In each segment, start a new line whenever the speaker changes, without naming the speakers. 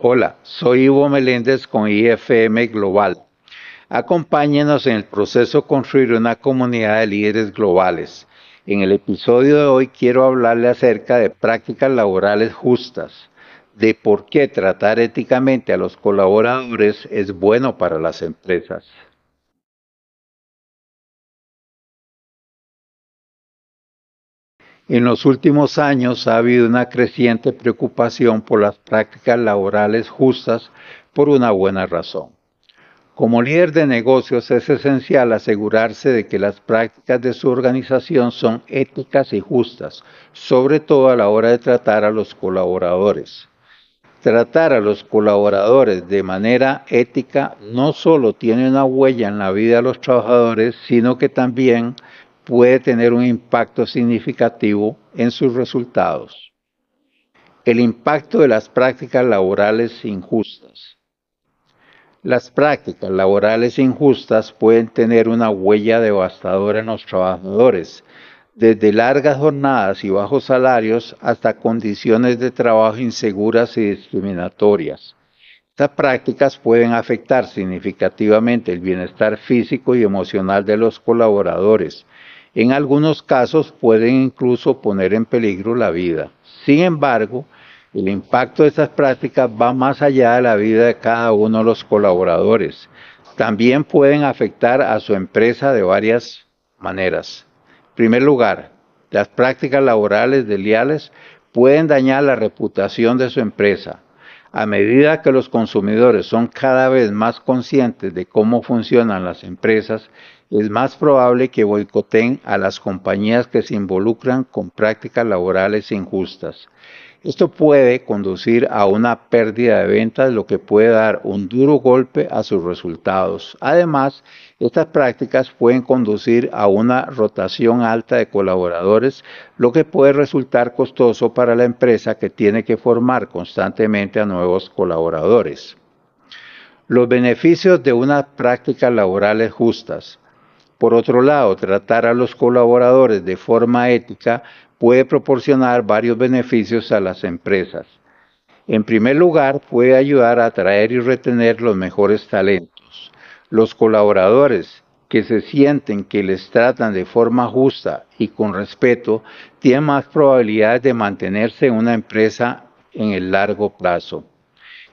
Hola, soy Ivo Meléndez con IFM Global. Acompáñenos en el proceso de construir una comunidad de líderes globales. En el episodio de hoy quiero hablarle acerca de prácticas laborales justas, de por qué tratar éticamente a los colaboradores es bueno para las empresas. En los últimos años ha habido una creciente preocupación por las prácticas laborales justas por una buena razón. Como líder de negocios es esencial asegurarse de que las prácticas de su organización son éticas y justas, sobre todo a la hora de tratar a los colaboradores. Tratar a los colaboradores de manera ética no solo tiene una huella en la vida de los trabajadores, sino que también puede tener un impacto significativo en sus resultados. El impacto de las prácticas laborales injustas. Las prácticas laborales injustas pueden tener una huella devastadora en los trabajadores, desde largas jornadas y bajos salarios hasta condiciones de trabajo inseguras y discriminatorias. Estas prácticas pueden afectar significativamente el bienestar físico y emocional de los colaboradores, en algunos casos pueden incluso poner en peligro la vida. Sin embargo, el impacto de estas prácticas va más allá de la vida de cada uno de los colaboradores. También pueden afectar a su empresa de varias maneras. En primer lugar, las prácticas laborales desleales pueden dañar la reputación de su empresa. A medida que los consumidores son cada vez más conscientes de cómo funcionan las empresas, es más probable que boicoteen a las compañías que se involucran con prácticas laborales injustas. Esto puede conducir a una pérdida de ventas, lo que puede dar un duro golpe a sus resultados. Además, estas prácticas pueden conducir a una rotación alta de colaboradores, lo que puede resultar costoso para la empresa que tiene que formar constantemente a nuevos colaboradores. Los beneficios de unas prácticas laborales justas. Por otro lado, tratar a los colaboradores de forma ética puede proporcionar varios beneficios a las empresas. En primer lugar, puede ayudar a atraer y retener los mejores talentos. Los colaboradores que se sienten que les tratan de forma justa y con respeto tienen más probabilidades de mantenerse en una empresa en el largo plazo.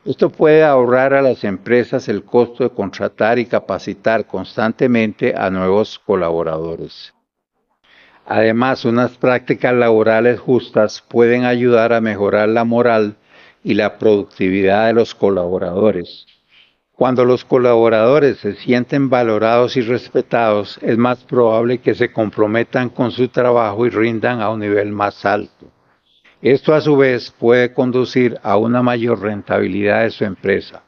Esto puede ahorrar a las empresas el costo de contratar y capacitar constantemente a nuevos colaboradores. Además, unas prácticas laborales justas pueden ayudar a mejorar la moral y la productividad de los colaboradores. Cuando los colaboradores se sienten valorados y respetados, es más probable que se comprometan con su trabajo y rindan a un nivel más alto. Esto a su vez puede conducir a una mayor rentabilidad de su empresa.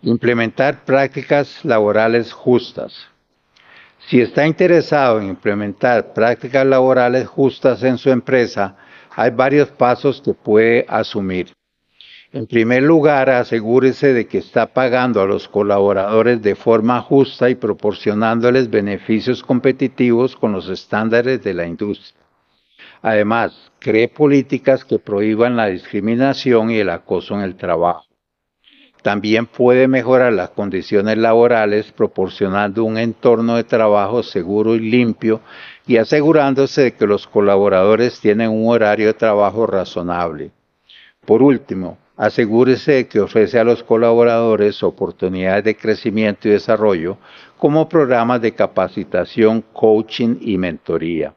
Implementar prácticas laborales justas. Si está interesado en implementar prácticas laborales justas en su empresa, hay varios pasos que puede asumir. En primer lugar, asegúrese de que está pagando a los colaboradores de forma justa y proporcionándoles beneficios competitivos con los estándares de la industria. Además, cree políticas que prohíban la discriminación y el acoso en el trabajo. También puede mejorar las condiciones laborales proporcionando un entorno de trabajo seguro y limpio y asegurándose de que los colaboradores tienen un horario de trabajo razonable. Por último, asegúrese de que ofrece a los colaboradores oportunidades de crecimiento y desarrollo como programas de capacitación, coaching y mentoría.